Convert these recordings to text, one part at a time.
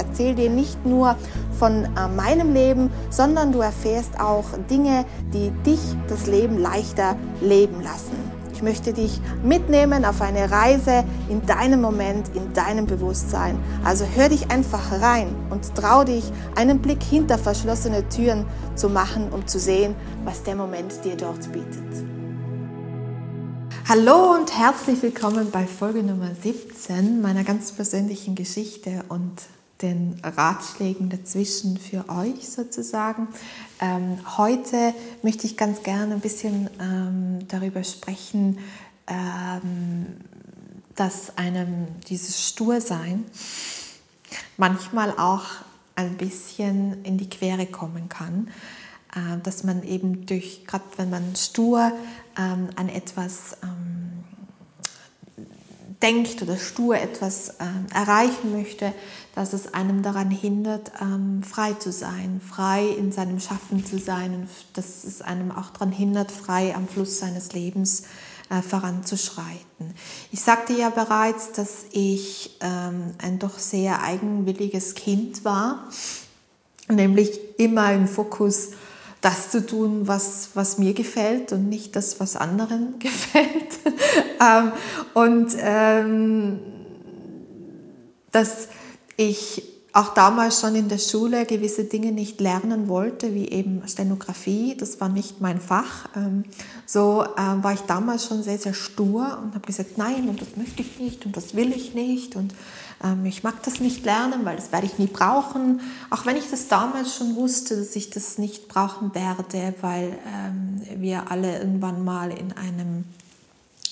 Erzähle dir nicht nur von äh, meinem Leben, sondern du erfährst auch Dinge, die dich das Leben leichter leben lassen. Ich möchte dich mitnehmen auf eine Reise in deinem Moment, in deinem Bewusstsein. Also hör dich einfach rein und trau dich, einen Blick hinter verschlossene Türen zu machen, um zu sehen, was der Moment dir dort bietet. Hallo und herzlich willkommen bei Folge Nummer 17 meiner ganz persönlichen Geschichte und den Ratschlägen dazwischen für euch sozusagen. Ähm, heute möchte ich ganz gerne ein bisschen ähm, darüber sprechen, ähm, dass einem dieses Stursein manchmal auch ein bisschen in die Quere kommen kann. Äh, dass man eben durch, gerade wenn man stur ähm, an etwas ähm, denkt oder stur etwas ähm, erreichen möchte, dass es einem daran hindert, ähm, frei zu sein, frei in seinem Schaffen zu sein und dass es einem auch daran hindert, frei am Fluss seines Lebens äh, voranzuschreiten. Ich sagte ja bereits, dass ich ähm, ein doch sehr eigenwilliges Kind war, nämlich immer im Fokus das zu tun, was, was mir gefällt und nicht das, was anderen gefällt. ähm, und ähm, dass ich auch damals schon in der Schule gewisse Dinge nicht lernen wollte, wie eben Stenografie, das war nicht mein Fach. Ähm, so äh, war ich damals schon sehr, sehr stur und habe gesagt, nein, und das möchte ich nicht und das will ich nicht und ähm, ich mag das nicht lernen, weil das werde ich nie brauchen. Auch wenn ich das damals schon wusste, dass ich das nicht brauchen werde, weil ähm, wir alle irgendwann mal in einem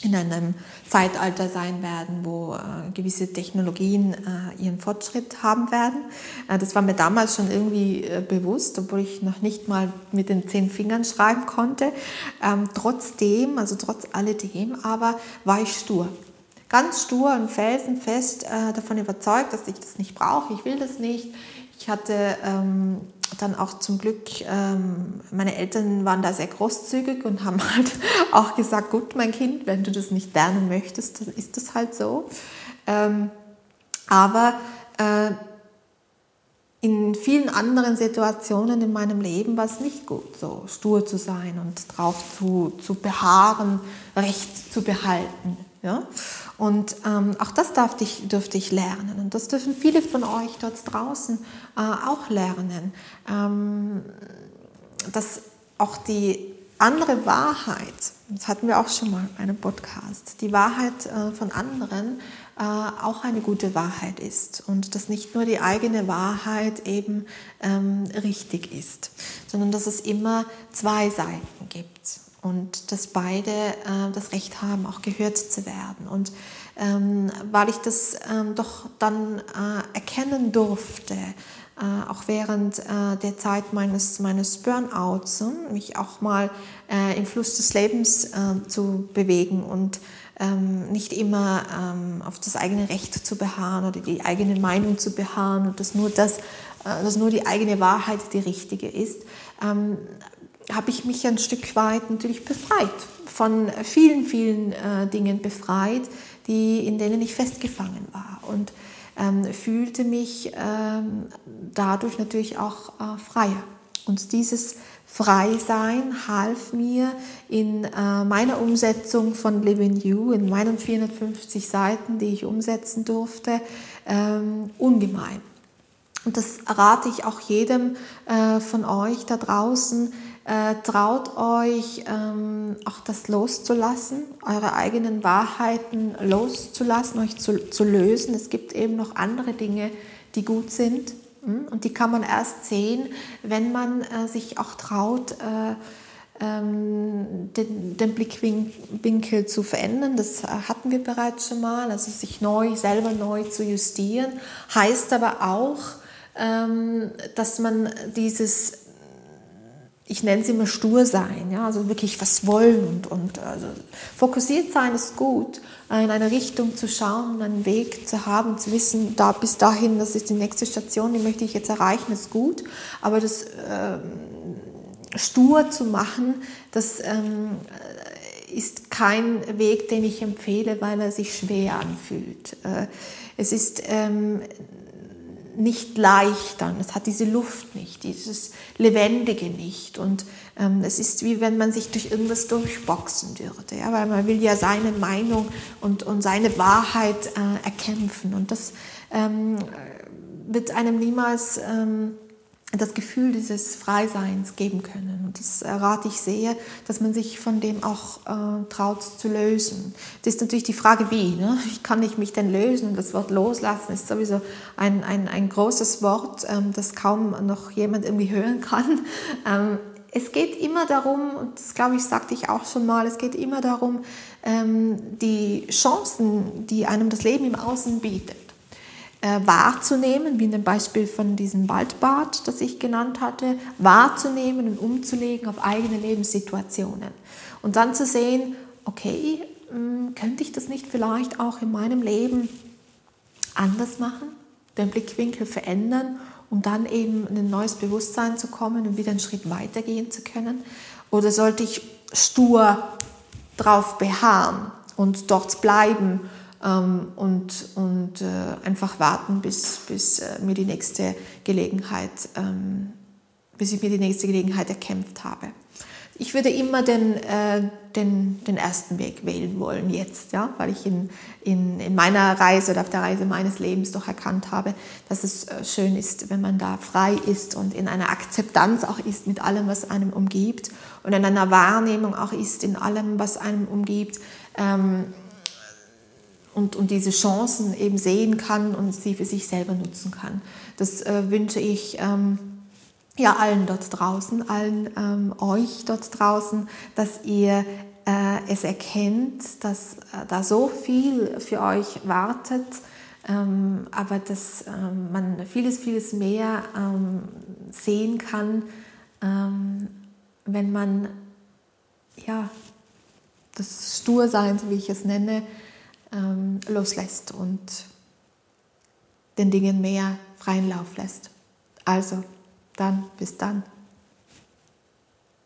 in einem Zeitalter sein werden, wo äh, gewisse Technologien äh, ihren Fortschritt haben werden. Äh, das war mir damals schon irgendwie äh, bewusst, obwohl ich noch nicht mal mit den zehn Fingern schreiben konnte. Ähm, trotzdem, also trotz alledem, aber war ich stur. Ganz stur und felsenfest äh, davon überzeugt, dass ich das nicht brauche, ich will das nicht. Ich hatte ähm, dann auch zum Glück, ähm, meine Eltern waren da sehr großzügig und haben halt auch gesagt, gut, mein Kind, wenn du das nicht lernen möchtest, dann ist das halt so. Ähm, aber äh, in vielen anderen Situationen in meinem Leben war es nicht gut, so stur zu sein und drauf zu, zu beharren, Recht zu behalten. Ja? Und ähm, auch das darf ich, dürfte ich lernen. Und das dürfen viele von euch dort draußen äh, auch lernen. Ähm, dass auch die andere Wahrheit, das hatten wir auch schon mal in einem Podcast, die Wahrheit äh, von anderen äh, auch eine gute Wahrheit ist und dass nicht nur die eigene Wahrheit eben ähm, richtig ist, sondern dass es immer zwei Seiten gibt und dass beide äh, das Recht haben, auch gehört zu werden. Und ähm, weil ich das ähm, doch dann äh, erkennen durfte, äh, auch während äh, der Zeit meines, meines Burnouts, äh, mich auch mal äh, im Fluss des Lebens äh, zu bewegen und ähm, nicht immer ähm, auf das eigene Recht zu beharren oder die eigene Meinung zu beharren und dass nur, das, dass nur die eigene Wahrheit die richtige ist ähm, habe ich mich ein Stück weit natürlich befreit, von vielen, vielen äh, Dingen befreit, die, in denen ich festgefangen war und ähm, fühlte mich ähm, dadurch natürlich auch äh, freier. Und dieses Freisein half mir in äh, meiner Umsetzung von Live in You, in meinen 450 Seiten, die ich umsetzen durfte, ähm, ungemein. Und das rate ich auch jedem äh, von euch da draußen, äh, traut euch ähm, auch das loszulassen, eure eigenen Wahrheiten loszulassen, euch zu, zu lösen. Es gibt eben noch andere Dinge, die gut sind. Hm? Und die kann man erst sehen, wenn man äh, sich auch traut, äh, ähm, den, den, Blickwinkel zu verändern. Das hatten wir bereits schon mal. Also sich neu, selber neu zu justieren, heißt aber auch, ähm, dass man dieses ich nenne es immer stur sein, ja, also wirklich was wollen und, und also fokussiert sein ist gut, in eine Richtung zu schauen, einen Weg zu haben, zu wissen, da bis dahin, das ist die nächste Station, die möchte ich jetzt erreichen, ist gut, aber das ähm, stur zu machen, das ähm, ist kein Weg, den ich empfehle, weil er sich schwer anfühlt. Äh, es ist ähm, nicht leicht dann, es hat diese Luft nicht, dieses Lebendige nicht. Und ähm, es ist wie wenn man sich durch irgendwas durchboxen würde, ja? weil man will ja seine Meinung und, und seine Wahrheit äh, erkämpfen. Und das ähm, wird einem niemals... Ähm, das Gefühl dieses Freiseins geben können. Und das errate ich sehr, dass man sich von dem auch äh, traut zu lösen. Das ist natürlich die Frage, wie. Ne? Wie kann ich mich denn lösen? Das Wort loslassen ist sowieso ein, ein, ein großes Wort, ähm, das kaum noch jemand irgendwie hören kann. Ähm, es geht immer darum, und das glaube ich, sagte ich auch schon mal, es geht immer darum, ähm, die Chancen, die einem das Leben im Außen bietet, äh, wahrzunehmen, wie in dem Beispiel von diesem Waldbad, das ich genannt hatte, wahrzunehmen und umzulegen auf eigene Lebenssituationen. Und dann zu sehen, okay, mh, hm, könnte ich das nicht vielleicht auch in meinem Leben anders machen, den Blickwinkel verändern, um dann eben in ein neues Bewusstsein zu kommen und wieder einen Schritt weitergehen zu können? Oder sollte ich stur drauf beharren und dort bleiben und, und äh, einfach warten, bis, bis äh, mir die nächste Gelegenheit, ähm, bis ich mir die nächste Gelegenheit erkämpft habe. Ich würde immer den, äh, den, den ersten Weg wählen wollen jetzt, ja, weil ich in, in, in meiner Reise oder auf der Reise meines Lebens doch erkannt habe, dass es schön ist, wenn man da frei ist und in einer Akzeptanz auch ist mit allem, was einem umgibt und in einer Wahrnehmung auch ist in allem, was einem umgibt. Ähm, und, und diese Chancen eben sehen kann und sie für sich selber nutzen kann. Das äh, wünsche ich ähm, ja allen dort draußen, allen ähm, euch dort draußen, dass ihr äh, es erkennt, dass äh, da so viel für euch wartet, ähm, aber dass ähm, man vieles, vieles mehr ähm, sehen kann, ähm, wenn man ja, das Stursein, so wie ich es nenne, ähm, loslässt und den Dingen mehr freien Lauf lässt. Also, dann, bis dann.